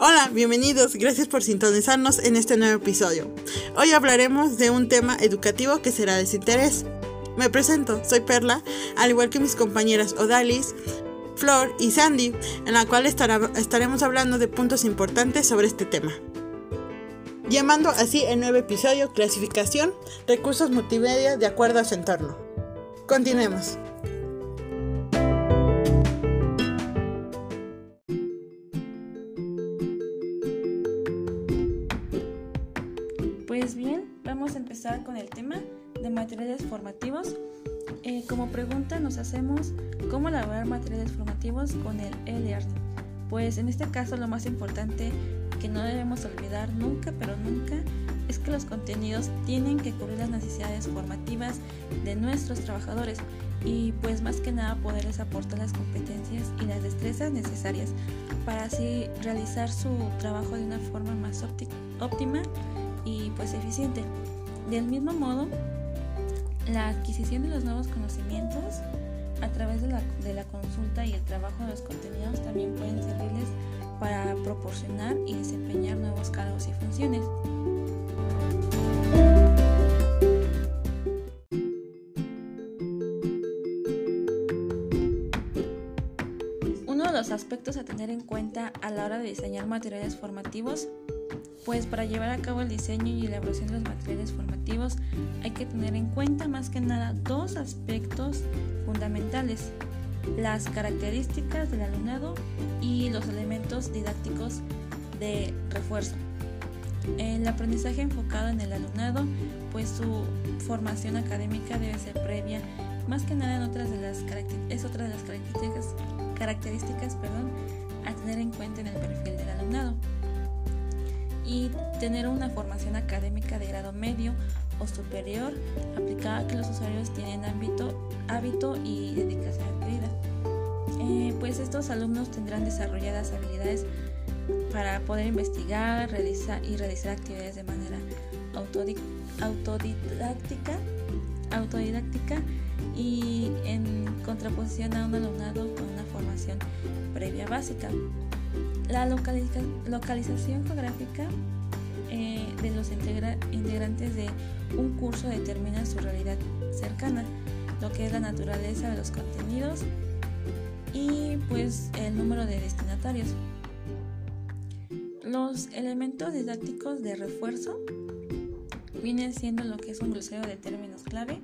Hola, bienvenidos, gracias por sintonizarnos en este nuevo episodio. Hoy hablaremos de un tema educativo que será de su interés. Me presento, soy Perla, al igual que mis compañeras Odalis, Flor y Sandy, en la cual estaremos hablando de puntos importantes sobre este tema. Llamando así el nuevo episodio Clasificación, recursos multimedia de acuerdo a su entorno. Continuemos. Pues bien, vamos a empezar con el tema de materiales formativos. Eh, como pregunta nos hacemos cómo elaborar materiales formativos con el e-learning. Pues en este caso lo más importante que no debemos olvidar nunca, pero nunca, es que los contenidos tienen que cubrir las necesidades formativas de nuestros trabajadores y pues más que nada poderles aportar las competencias y las destrezas necesarias para así realizar su trabajo de una forma más ópti- óptima y pues eficiente. Del mismo modo, la adquisición de los nuevos conocimientos a través de la, consulta y el trabajo de los contenidos también pueden servirles para proporcionar y desempeñar nuevos cargos y funciones. Uno de los aspectos a tener en cuenta a la hora de diseñar materiales formativos pues para llevar a cabo el diseño y elaboración de los materiales formativos hay que tener en cuenta más que nada dos aspectos fundamentales, las características del alumnado y los elementos didácticos de refuerzo. El aprendizaje enfocado en el alumnado, pues su formación académica debe ser previa, más que nada en otras de las es otra de las características, características perdón, a tener en cuenta en el perfil y tener una formación académica de grado medio o superior aplicada que los usuarios tienen hábito y dedicación adquirida. Eh, pues estos alumnos tendrán desarrolladas habilidades para poder investigar realizar y realizar actividades de manera autodi- autodidáctica, autodidáctica y en contraposición a un alumnado con una formación previa básica. La localiza- localización geográfica eh, de los integra- integrantes de un curso determina su realidad cercana, lo que es la naturaleza de los contenidos y pues el número de destinatarios. Los elementos didácticos de refuerzo vienen siendo lo que es un glosario de términos clave,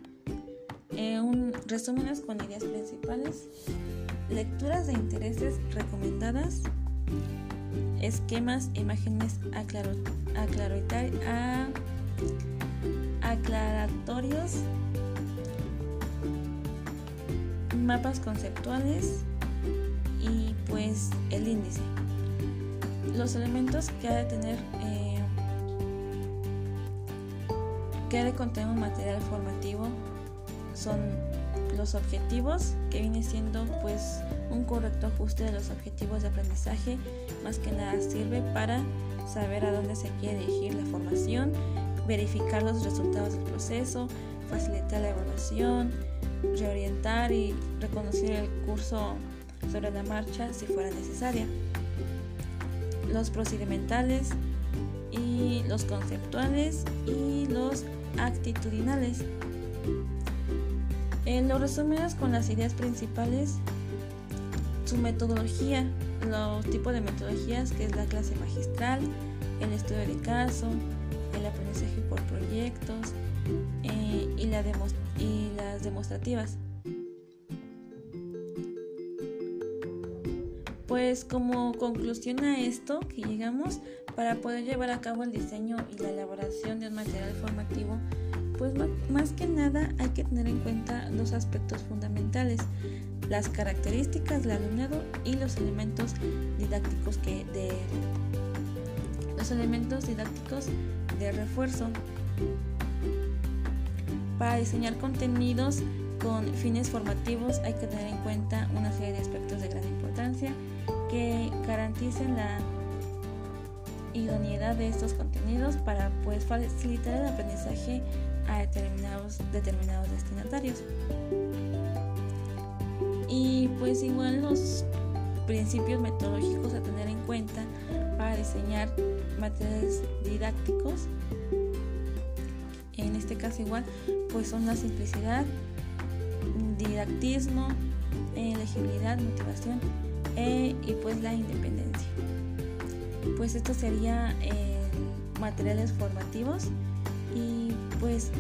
eh, un resúmenes con ideas principales, lecturas de intereses recomendadas, esquemas, imágenes aclaro- aclarota- a- aclaratorios, mapas conceptuales y pues el índice. Los elementos que ha de tener eh, que ha de contener un material formativo son los objetivos, que viene siendo pues un correcto ajuste de los objetivos de aprendizaje, más que nada sirve para saber a dónde se quiere dirigir la formación, verificar los resultados del proceso, facilitar la evaluación, reorientar y reconocer el curso sobre la marcha si fuera necesaria. Los procedimentales y los conceptuales y los actitudinales. En los resúmenes con las ideas principales, su metodología, los tipos de metodologías que es la clase magistral, el estudio de caso, el aprendizaje por proyectos eh, y, y las demostrativas. Pues como conclusión a esto que llegamos, para poder llevar a cabo el diseño y la elaboración de un material formativo, pues más que nada hay que tener en cuenta dos aspectos fundamentales, las características del alumnado y los elementos didácticos que de los elementos didácticos de refuerzo. Para diseñar contenidos con fines formativos hay que tener en cuenta una serie de aspectos de gran importancia que garanticen la idoneidad de estos contenidos para pues, facilitar el aprendizaje a determinados, determinados destinatarios. Y pues igual los principios metodológicos a tener en cuenta para diseñar materiales didácticos. En este caso igual pues son la simplicidad, didactismo, elegibilidad, motivación e, y pues la independencia. Pues esto sería eh, materiales formativos y pues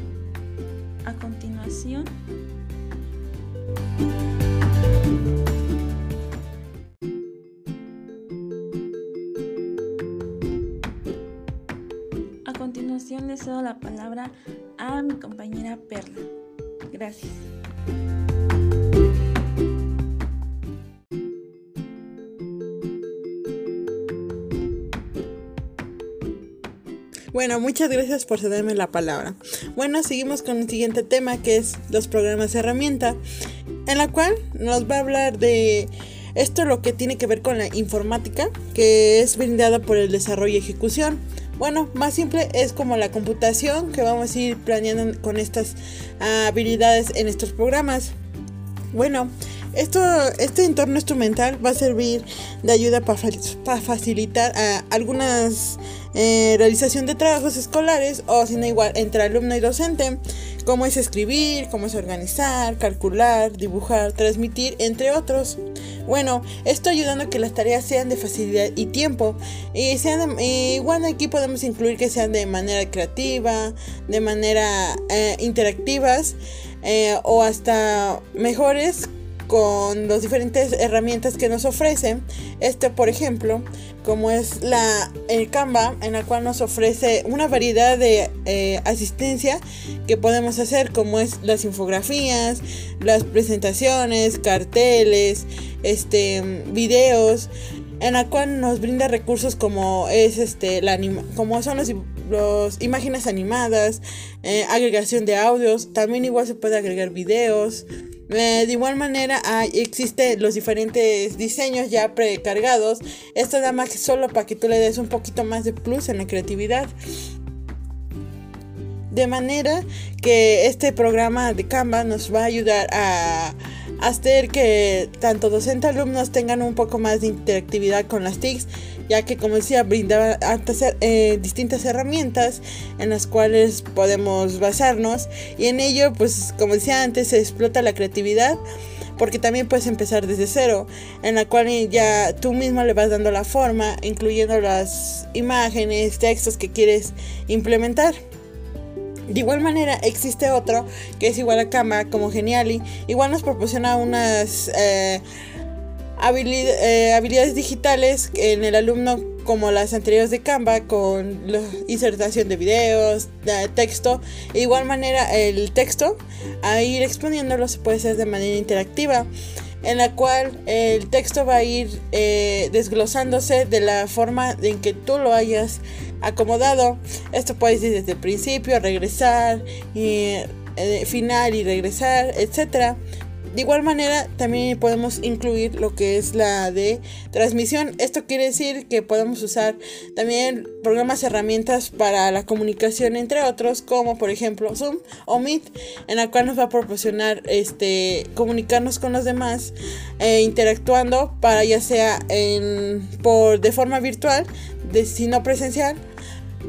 a continuación A continuación le cedo la palabra a mi compañera Perla. Gracias. Bueno, muchas gracias por cederme la palabra. Bueno, seguimos con el siguiente tema que es los programas de herramienta, en la cual nos va a hablar de esto lo que tiene que ver con la informática, que es brindada por el desarrollo y ejecución. Bueno, más simple es como la computación que vamos a ir planeando con estas habilidades en estos programas. Bueno, esto, este entorno instrumental va a servir de ayuda para, para facilitar a algunas eh, realización de trabajos escolares o si igual entre alumno y docente, cómo es escribir, cómo es organizar, calcular, dibujar, transmitir, entre otros. Bueno, esto ayudando a que las tareas sean de facilidad y tiempo. Y sean igual aquí podemos incluir que sean de manera creativa, de manera eh, interactivas eh, o hasta mejores con las diferentes herramientas que nos ofrecen. Este, por ejemplo, como es la el Canva, en la cual nos ofrece una variedad de eh, asistencia que podemos hacer, como es las infografías, las presentaciones, carteles, este, videos, en la cual nos brinda recursos como es este, la como son los los imágenes animadas, eh, agregación de audios, también igual se puede agregar videos, eh, de igual manera existen los diferentes diseños ya precargados. Esto da más solo para que tú le des un poquito más de plus en la creatividad. De manera que este programa de Canva nos va a ayudar a hacer que tanto docentes alumnos tengan un poco más de interactividad con las TICs ya que como decía brindaba eh, distintas herramientas en las cuales podemos basarnos y en ello pues como decía antes se explota la creatividad porque también puedes empezar desde cero, en la cual ya tú mismo le vas dando la forma, incluyendo las imágenes, textos que quieres implementar. De igual manera existe otro que es igual a Canva como Geniali, igual nos proporciona unas eh, eh, habilidades digitales en el alumno como las anteriores de Canva con la insertación de videos, de texto. De igual manera el texto, a ir exponiéndolo se puede hacer de manera interactiva en la cual el texto va a ir eh, desglosándose de la forma en que tú lo hayas acomodado. Esto puede ir desde el principio, regresar, y, eh, final y regresar, etcétera. De igual manera, también podemos incluir lo que es la de transmisión. Esto quiere decir que podemos usar también programas, herramientas para la comunicación, entre otros, como por ejemplo Zoom o Meet, en la cual nos va a proporcionar este, comunicarnos con los demás, e interactuando para ya sea en, por, de forma virtual, de, presencial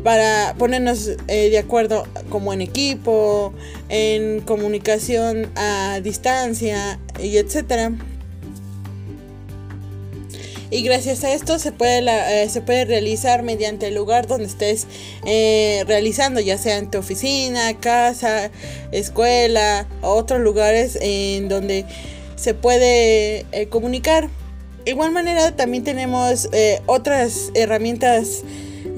para ponernos eh, de acuerdo como en equipo, en comunicación a distancia y etcétera. Y gracias a esto se puede, eh, se puede realizar mediante el lugar donde estés eh, realizando, ya sea en tu oficina, casa, escuela, otros lugares en donde se puede comunicar. De igual manera también tenemos otras herramientas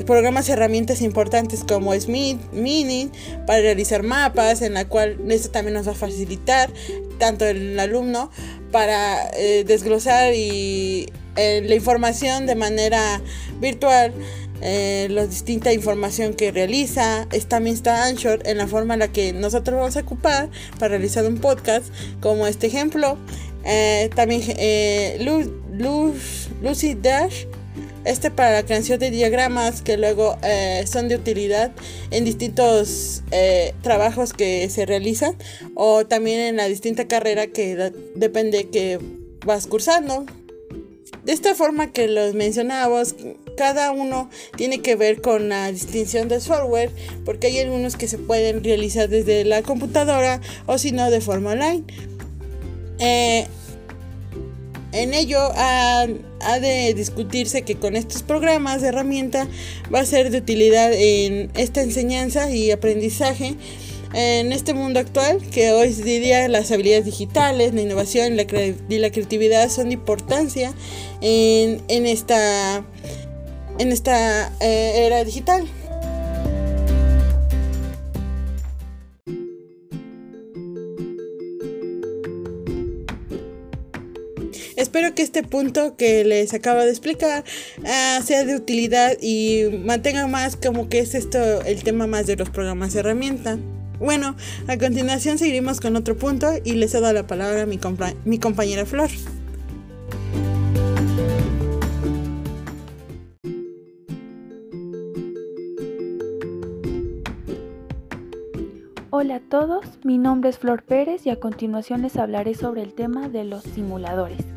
programas y herramientas importantes como es Mini para realizar mapas, en la cual esto también nos va a facilitar tanto el alumno para eh, desglosar y eh, la información de manera virtual eh, la distinta información que realiza. Es, también está Anchor en la forma en la que nosotros vamos a ocupar para realizar un podcast, como este ejemplo. Eh, también Lucy Dash, este para la creación de diagramas que luego eh, son de utilidad en distintos eh, trabajos que se realizan o también en la distinta carrera que depende que vas cursando. De esta forma que los mencionábamos, cada uno tiene que ver con la distinción de software, porque hay algunos que se pueden realizar desde la computadora o si no de forma online. Eh, en ello ha, de discutirse que con estos programas de herramienta va a ser de utilidad en esta enseñanza y aprendizaje en este mundo actual, que hoy día las habilidades digitales, la innovación y la, creatividad son de importancia en, esta, en esta eh, era digital. Espero que este punto que les acabo de explicar ah, sea de utilidad y mantenga más como que es esto el tema más de los programas herramienta. Bueno, a continuación seguiremos con otro punto y les cedo la palabra a mi, mi compañera Flor. Hola a todos, mi nombre es Flor Pérez y a continuación les hablaré sobre el tema de los simuladores.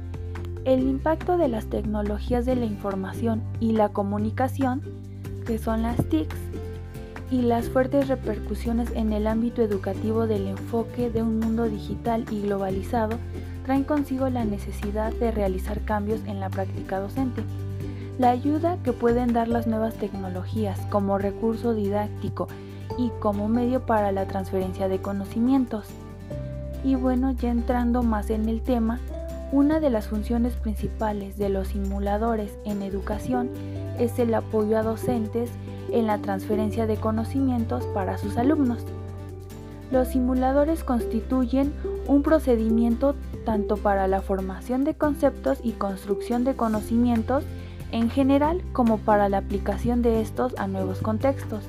El impacto de las tecnologías de la información y la comunicación, que son las TICs, y las fuertes repercusiones en el ámbito educativo del enfoque de un mundo digital y globalizado traen consigo la necesidad de realizar cambios en la práctica docente. La ayuda que pueden dar las nuevas tecnologías como recurso didáctico y como medio para la transferencia de conocimientos. Y bueno, ya entrando más en el tema, una de las funciones principales de los simuladores en educación es el apoyo a docentes en la transferencia de conocimientos para sus alumnos. Los simuladores constituyen un procedimiento tanto para la formación de conceptos y construcción de conocimientos en general como para la aplicación de estos a nuevos contextos.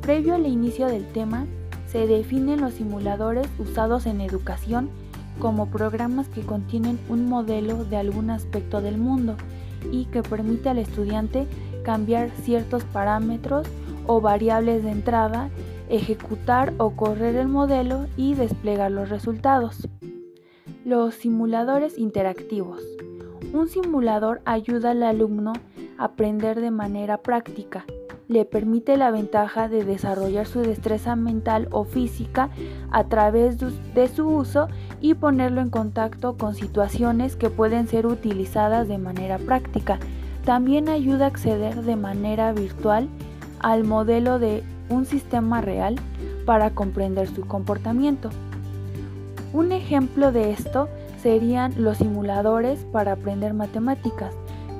Previo al inicio del tema, se definen los simuladores usados en educación como programas que contienen un modelo de algún aspecto del mundo y que permite al estudiante cambiar ciertos parámetros o variables de entrada, ejecutar o correr el modelo y desplegar los resultados. Los simuladores interactivos. Un simulador ayuda al alumno a aprender de manera práctica le permite la ventaja de desarrollar su destreza mental o física a través de su uso y ponerlo en contacto con situaciones que pueden ser utilizadas de manera práctica. También ayuda a acceder de manera virtual al modelo de un sistema real para comprender su comportamiento. Un ejemplo de esto serían los simuladores para aprender matemáticas,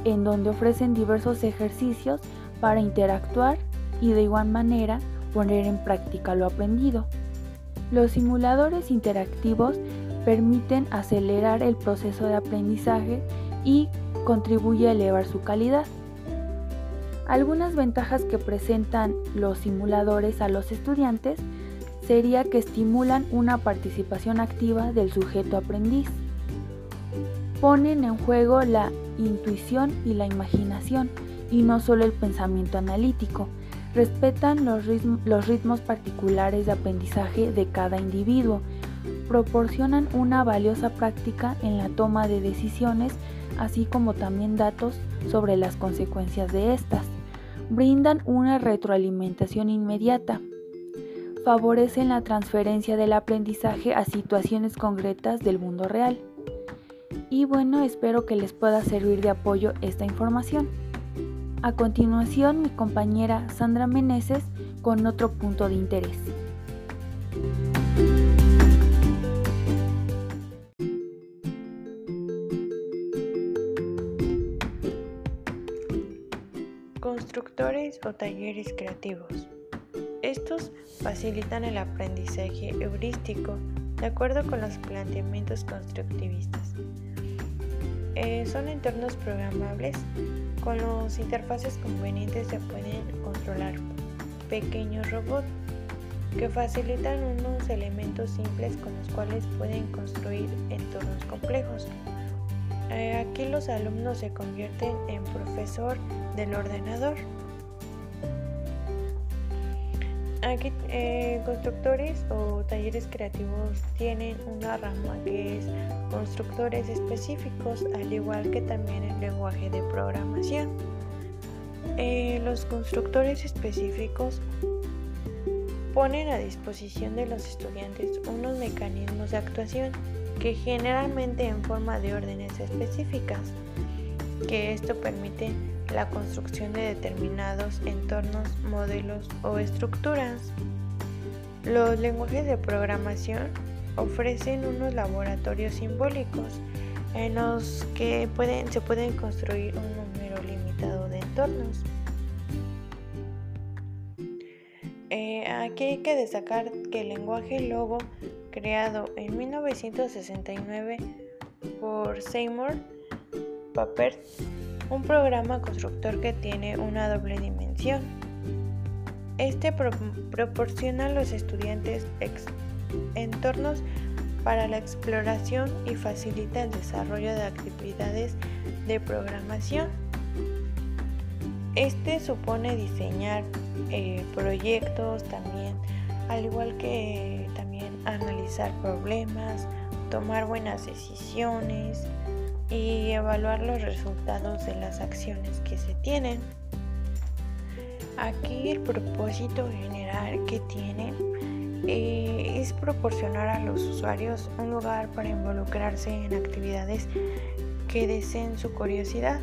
en donde ofrecen diversos ejercicios para interactuar y de igual manera poner en práctica lo aprendido. Los simuladores interactivos permiten acelerar el proceso de aprendizaje y contribuye a elevar su calidad. Algunas ventajas que presentan los simuladores a los estudiantes sería que estimulan una participación activa del sujeto aprendiz. Ponen en juego la intuición y la imaginación, y no solo el pensamiento analítico. Respetan los, ritmos particulares de aprendizaje de cada individuo. Proporcionan una valiosa práctica en la toma de decisiones, así como también datos sobre las consecuencias de estas. Brindan una retroalimentación inmediata. Favorecen la transferencia del aprendizaje a situaciones concretas del mundo real. Y bueno, espero que les pueda servir de apoyo esta información. A continuación, mi compañera Sandra Meneses con otro punto de interés. Constructores o talleres creativos. Estos facilitan el aprendizaje heurístico de acuerdo con los planteamientos constructivistas. Eh, son entornos programables Con los interfaces convenientes se pueden controlar pequeños robots que facilitan unos elementos simples con los cuales pueden construir entornos complejos. Eh, aquí los alumnos se convierten en profesor del ordenador. Aquí eh, constructores o talleres creativos tienen una rama que es constructores específicos, al igual que también el lenguaje de programación. Eh, los constructores específicos ponen a disposición de los estudiantes unos mecanismos de actuación que generalmente en forma de órdenes específicas, que esto permite la construcción de determinados entornos, modelos o estructuras. Los lenguajes de programación ofrecen unos laboratorios simbólicos en los que se pueden construir un número limitado de entornos. Eh, aquí hay que destacar que el lenguaje Logo, creado en 1969 por Seymour Papert, un programa constructor que tiene una doble dimensión. Este proporciona a los estudiantes entornos para la exploración y facilita el desarrollo de actividades de programación. Este supone diseñar eh, proyectos también, al igual que también analizar problemas, tomar buenas decisiones, y evaluar los resultados de las acciones que se tienen. Aquí el propósito general que tienen eh, es proporcionar a los usuarios un lugar para involucrarse en actividades que deseen su curiosidad,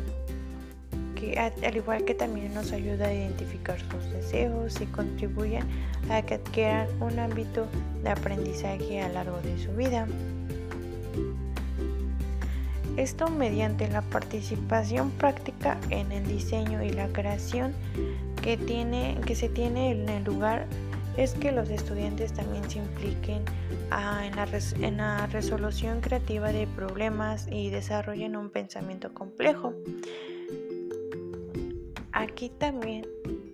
que al igual que también nos ayuda a identificar sus deseos y contribuyen a que adquieran un ámbito de aprendizaje a lo largo de su vida. Esto mediante la participación práctica en el diseño y la creación que, tiene, que se tiene en el lugar es que los estudiantes también se impliquen en, la resolución creativa de problemas y desarrollen un pensamiento complejo. Aquí también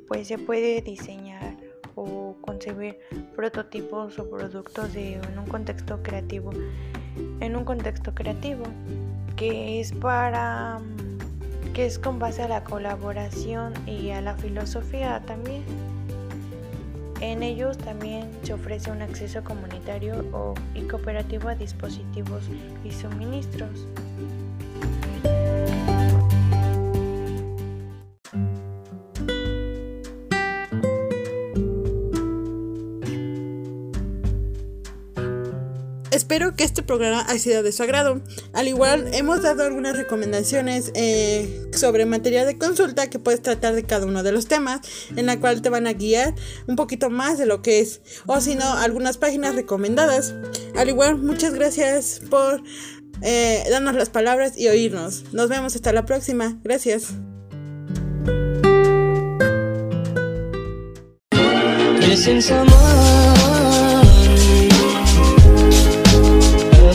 pues se puede diseñar o concebir prototipos o productos en un contexto creativo en un contexto creativo que es para que es con base a la colaboración y a la filosofía también. En ellos también se ofrece un acceso comunitario y cooperativo a dispositivos y suministros. Espero que este programa haya sido de su agrado. Al igual, hemos dado algunas recomendaciones eh, sobre material de consulta que puedes tratar de cada uno de los temas, en la cual te van a guiar un poquito más de lo que es, o si no, algunas páginas recomendadas. Al igual, muchas gracias por eh, darnos las palabras y oírnos. Nos vemos hasta la próxima. Gracias.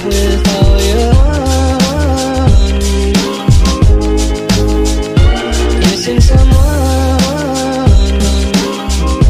without you. Missing so.